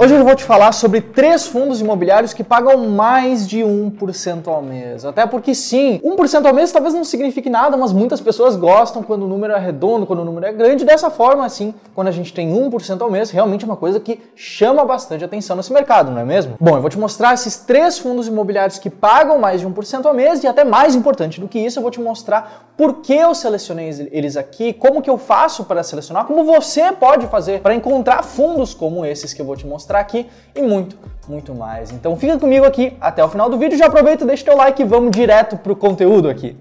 Hoje eu vou te falar sobre três fundos imobiliários que pagam mais de 1% ao mês. Até porque sim, 1% ao mês talvez não signifique nada, mas muitas pessoas gostam quando o número é redondo, quando o número é grande. Dessa forma, assim, quando a gente tem 1% ao mês, realmente é uma coisa que chama bastante atenção nesse mercado, não é mesmo? Bom, eu vou te mostrar esses três fundos imobiliários que pagam mais de 1% ao mês e até mais importante do que isso, eu vou te mostrar por que eu selecionei eles aqui, como que eu faço para selecionar, como você pode fazer para encontrar fundos como esses que eu vou te mostrar mostrar aqui e muito, muito mais. Então fica comigo aqui até o final do vídeo, já aproveita, deixa teu like e vamos direto pro conteúdo aqui.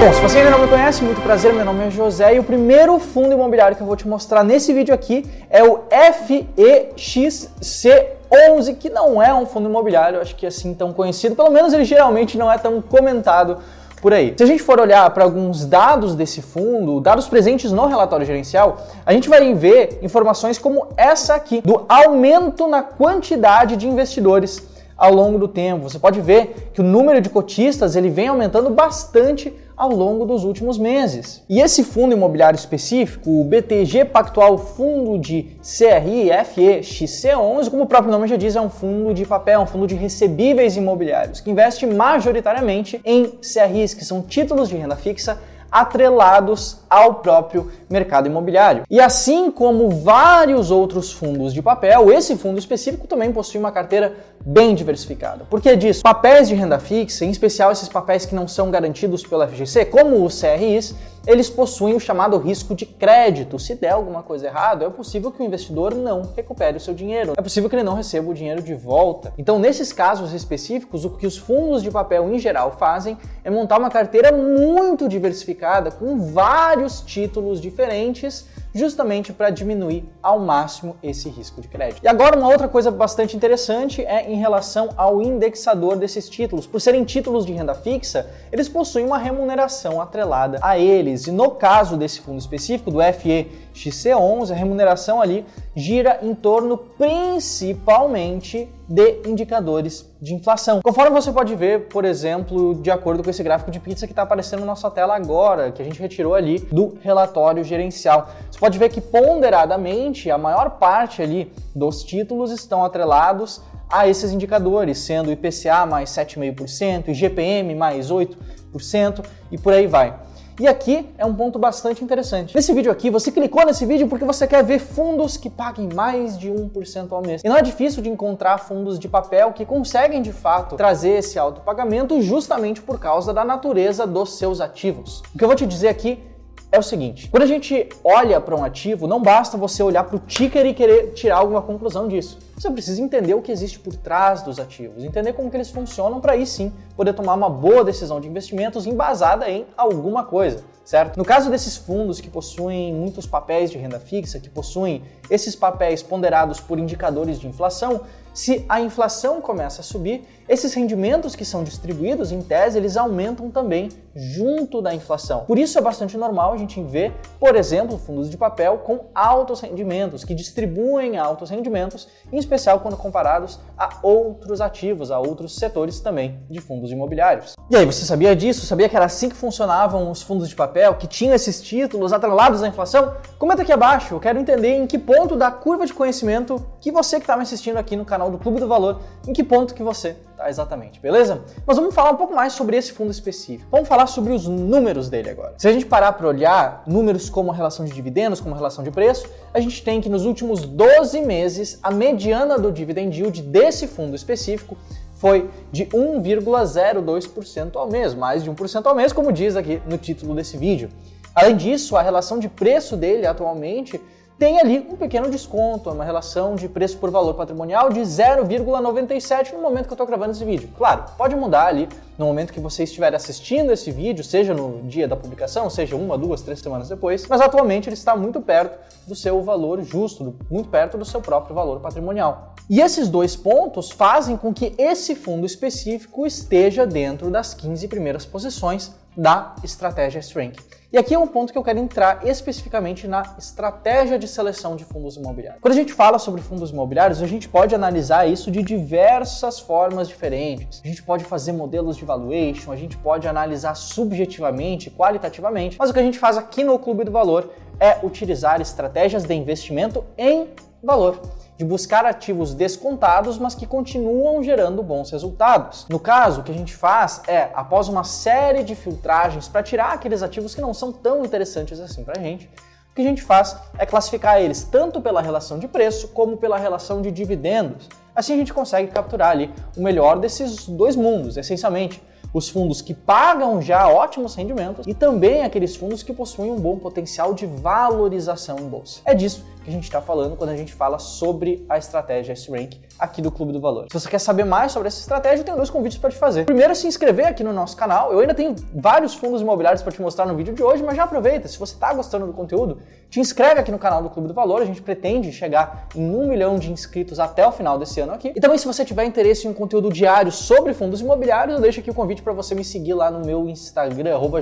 Bom, se você ainda não me conhece, muito prazer, meu nome é José e o primeiro fundo imobiliário que eu vou te mostrar nesse vídeo aqui é o FEXC11, que não é um fundo imobiliário, acho que é assim tão conhecido, pelo menos ele geralmente não é tão comentado por aí. Se a gente for olhar para alguns dados desse fundo, dados presentes no relatório gerencial, a gente vai ver informações como essa aqui, do aumento na quantidade de investidores ao longo do tempo. Você pode ver que o número de cotistas ele vem aumentando bastante ao longo dos últimos meses. E esse fundo imobiliário específico, o BTG Pactual Fundo de CRI FEXC11, como o próprio nome já diz, é um fundo de papel, um fundo de recebíveis imobiliários, que investe majoritariamente em CRIs, que são títulos de renda fixa atrelados ao próprio mercado imobiliário. E assim como vários outros fundos de papel, esse fundo específico também possui uma carteira bem diversificada. Por que disso? Papéis de renda fixa, em especial esses papéis que não são garantidos pela FGC, como os CRIs, eles possuem o chamado risco de crédito. Se der alguma coisa errada, é possível que o investidor não recupere o seu dinheiro. É possível que ele não receba o dinheiro de volta. Então, nesses casos específicos, o que os fundos de papel em geral fazem é montar uma carteira muito diversificada com vários títulos diferentes justamente para diminuir ao máximo esse risco de crédito. E agora uma outra coisa bastante interessante é em relação ao indexador desses títulos. Por serem títulos de renda fixa, eles possuem uma remuneração atrelada a eles. E no caso desse fundo específico do FEXC11, a remuneração ali gira em torno principalmente de indicadores de inflação. Conforme você pode ver, por exemplo, de acordo com esse gráfico de pizza que está aparecendo na nossa tela agora, que a gente retirou ali do relatório gerencial. Você pode ver que ponderadamente a maior parte ali dos títulos estão atrelados a esses indicadores, sendo IPCA mais 7,5%, IGPM mais 8% e por aí vai. E aqui é um ponto bastante interessante. Nesse vídeo aqui, você clicou nesse vídeo porque você quer ver fundos que paguem mais de 1% ao mês. E não é difícil de encontrar fundos de papel que conseguem de fato trazer esse alto pagamento justamente por causa da natureza dos seus ativos. O que eu vou te dizer aqui é o seguinte: quando a gente olha para um ativo, não basta você olhar para o ticker e querer tirar alguma conclusão disso. Você precisa entender o que existe por trás dos ativos, entender como que eles funcionam para aí sim poder tomar uma boa decisão de investimentos embasada em alguma coisa, certo? No caso desses fundos que possuem muitos papéis de renda fixa, que possuem esses papéis ponderados por indicadores de inflação, se a inflação começa a subir, esses rendimentos que são distribuídos, em tese, eles aumentam também junto da inflação. Por isso é bastante normal a gente ver, por exemplo, fundos de papel com altos rendimentos, que distribuem altos rendimentos, em especial quando comparados a outros ativos, a outros setores também de fundos imobiliários. E aí, você sabia disso? Sabia que era assim que funcionavam os fundos de papel, que tinham esses títulos atrelados à inflação? Comenta aqui abaixo, eu quero entender em que ponto da curva de conhecimento que você que está me assistindo aqui no canal canal do Clube do Valor, em que ponto que você está exatamente, beleza? Mas vamos falar um pouco mais sobre esse fundo específico. Vamos falar sobre os números dele agora. Se a gente parar para olhar números como a relação de dividendos, como a relação de preço, a gente tem que nos últimos 12 meses, a mediana do dividend yield desse fundo específico foi de 1,02% ao mês, mais de 1% ao mês, como diz aqui no título desse vídeo. Além disso, a relação de preço dele atualmente tem ali um pequeno desconto, uma relação de preço por valor patrimonial de 0,97 no momento que eu estou gravando esse vídeo. Claro, pode mudar ali no momento que você estiver assistindo esse vídeo, seja no dia da publicação, seja uma, duas, três semanas depois, mas atualmente ele está muito perto do seu valor justo, muito perto do seu próprio valor patrimonial. E esses dois pontos fazem com que esse fundo específico esteja dentro das 15 primeiras posições da estratégia Strength. E aqui é um ponto que eu quero entrar especificamente na estratégia de seleção de fundos imobiliários. Quando a gente fala sobre fundos imobiliários, a gente pode analisar isso de diversas formas diferentes. A gente pode fazer modelos de valuation, a gente pode analisar subjetivamente, qualitativamente, mas o que a gente faz aqui no Clube do Valor é utilizar estratégias de investimento em valor de buscar ativos descontados, mas que continuam gerando bons resultados. No caso, o que a gente faz é, após uma série de filtragens para tirar aqueles ativos que não são tão interessantes assim para a gente, o que a gente faz é classificar eles tanto pela relação de preço como pela relação de dividendos. Assim a gente consegue capturar ali o melhor desses dois mundos, essencialmente os fundos que pagam já ótimos rendimentos e também aqueles fundos que possuem um bom potencial de valorização em bolsa. É disso que a gente está falando quando a gente fala sobre a estratégia S-Rank aqui do Clube do Valor. Se você quer saber mais sobre essa estratégia, eu tenho dois convites para te fazer. Primeiro, se inscrever aqui no nosso canal. Eu ainda tenho vários fundos imobiliários para te mostrar no vídeo de hoje, mas já aproveita. Se você está gostando do conteúdo, te inscreve aqui no canal do Clube do Valor. A gente pretende chegar em um milhão de inscritos até o final desse ano aqui. E também, se você tiver interesse em um conteúdo diário sobre fundos imobiliários, eu deixo aqui o convite para você me seguir lá no meu Instagram, arroba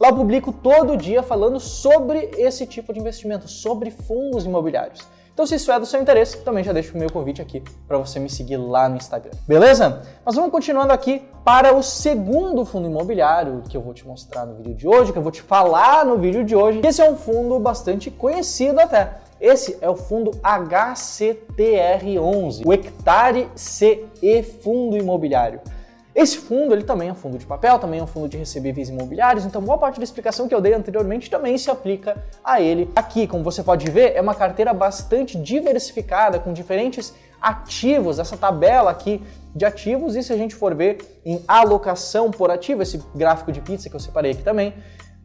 Lá eu publico todo dia falando sobre esse tipo de investimento, sobre fundos imobiliários. Então, se isso é do seu interesse, também já deixo o meu convite aqui para você me seguir lá no Instagram. Beleza? Mas vamos continuando aqui para o segundo fundo imobiliário que eu vou te mostrar no vídeo de hoje, que eu vou te falar no vídeo de hoje. Esse é um fundo bastante conhecido até. Esse é o fundo HCTR11, o Hectare CE Fundo Imobiliário. Esse fundo ele também é um fundo de papel, também é um fundo de recebíveis imobiliários, então boa parte da explicação que eu dei anteriormente também se aplica a ele. Aqui, como você pode ver, é uma carteira bastante diversificada com diferentes ativos, essa tabela aqui de ativos, e se a gente for ver em alocação por ativo, esse gráfico de pizza que eu separei aqui também,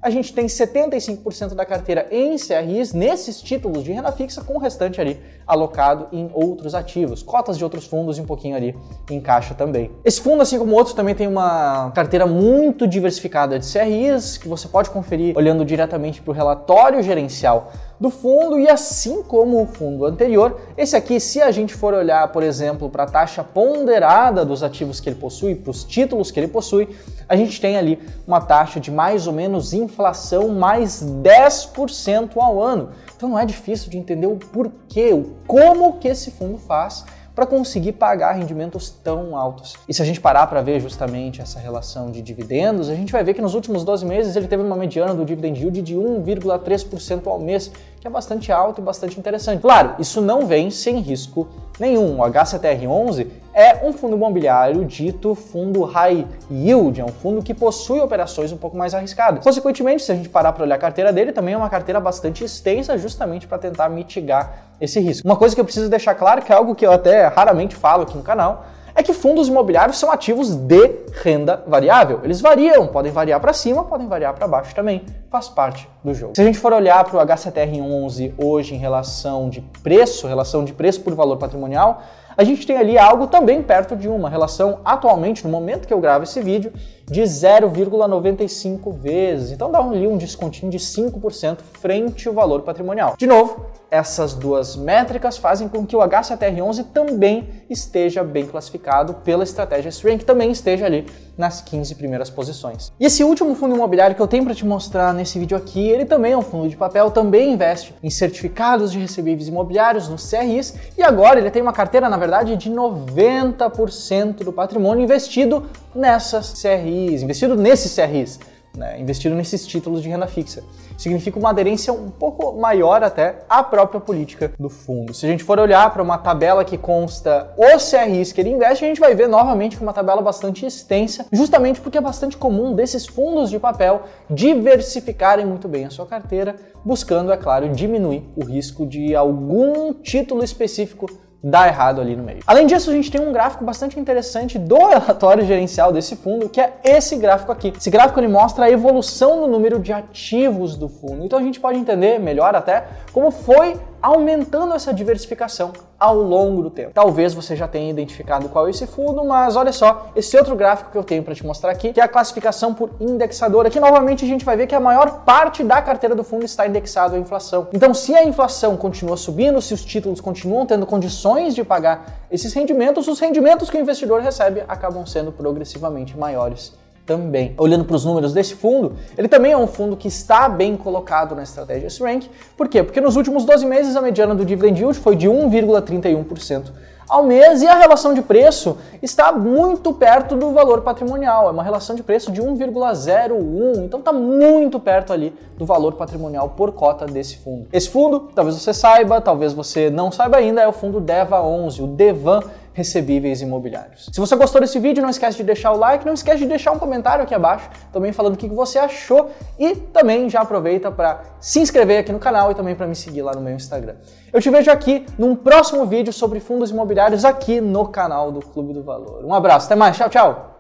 a gente tem 75% da carteira em CRIs nesses títulos de renda fixa, com o restante ali alocado em outros ativos, cotas de outros fundos e um pouquinho ali em caixa também. Esse fundo, assim como outros, também tem uma carteira muito diversificada de CRIs, que você pode conferir olhando diretamente para o relatório gerencial do fundo e assim como o fundo anterior, esse aqui, se a gente for olhar, por exemplo, para a taxa ponderada dos ativos que ele possui, para os títulos que ele possui, a gente tem ali uma taxa de mais ou menos inflação mais 10% ao ano. Então não é difícil de entender o porquê, o como que esse fundo faz para conseguir pagar rendimentos tão altos. E se a gente parar para ver justamente essa relação de dividendos, a gente vai ver que nos últimos 12 meses ele teve uma mediana do dividend yield de 1,3% ao mês, que é bastante alto e bastante interessante. Claro, isso não vem sem risco nenhum. O HCTR11 é um fundo imobiliário dito fundo high yield, é um fundo que possui operações um pouco mais arriscadas. Consequentemente, se a gente parar para olhar a carteira dele, também é uma carteira bastante extensa, justamente para tentar mitigar esse risco. Uma coisa que eu preciso deixar claro, que é algo que eu até raramente falo aqui no canal, é que fundos imobiliários são ativos de renda variável. Eles variam, podem variar para cima, podem variar para baixo também, faz parte do jogo. Se a gente for olhar para o HCTR11 hoje em relação de preço, relação de preço por valor patrimonial, a gente tem ali algo também perto de uma relação atualmente, no momento que eu gravo esse vídeo, de 0,95 vezes. Então dá ali um descontinho de 5% frente ao valor patrimonial. De novo, essas duas métricas fazem com que o HCTR11 também esteja bem classificado pela estratégia que também esteja ali nas 15 primeiras posições. E esse último fundo imobiliário que eu tenho para te mostrar nesse vídeo aqui, ele também é um fundo de papel, também investe em certificados de recebíveis imobiliários, nos CRIs, e agora ele tem uma carteira, na verdade, de 90% do patrimônio investido nessas CRIs, investido nesses CRIs né, investido nesses títulos de renda fixa. Significa uma aderência um pouco maior até à própria política do fundo. Se a gente for olhar para uma tabela que consta os CRIs que ele investe, a gente vai ver novamente que uma tabela bastante extensa, justamente porque é bastante comum desses fundos de papel diversificarem muito bem a sua carteira, buscando, é claro, diminuir o risco de algum título específico dá errado ali no meio. Além disso, a gente tem um gráfico bastante interessante do relatório gerencial desse fundo, que é esse gráfico aqui. Esse gráfico ele mostra a evolução no número de ativos do fundo. Então a gente pode entender melhor até como foi aumentando essa diversificação ao longo do tempo. Talvez você já tenha identificado qual é esse fundo, mas olha só, esse outro gráfico que eu tenho para te mostrar aqui, que é a classificação por indexador. Aqui novamente a gente vai ver que a maior parte da carteira do fundo está indexado à inflação. Então, se a inflação continua subindo, se os títulos continuam tendo condições de pagar esses rendimentos, os rendimentos que o investidor recebe acabam sendo progressivamente maiores também. Olhando para os números desse fundo, ele também é um fundo que está bem colocado na estratégia S-Rank. Por quê? Porque nos últimos 12 meses a mediana do dividend yield foi de 1,31% ao mês e a relação de preço está muito perto do valor patrimonial. É uma relação de preço de 1,01, então está muito perto ali do valor patrimonial por cota desse fundo. Esse fundo, talvez você saiba, talvez você não saiba ainda, é o fundo DEVA 11, o DEVAN recebíveis imobiliários. Se você gostou desse vídeo, não esquece de deixar o like, não esquece de deixar um comentário aqui abaixo, também falando o que você achou e também já aproveita para se inscrever aqui no canal e também para me seguir lá no meu Instagram. Eu te vejo aqui num próximo vídeo sobre fundos imobiliários aqui no canal do Clube do Valor. Um abraço, até mais, tchau, tchau!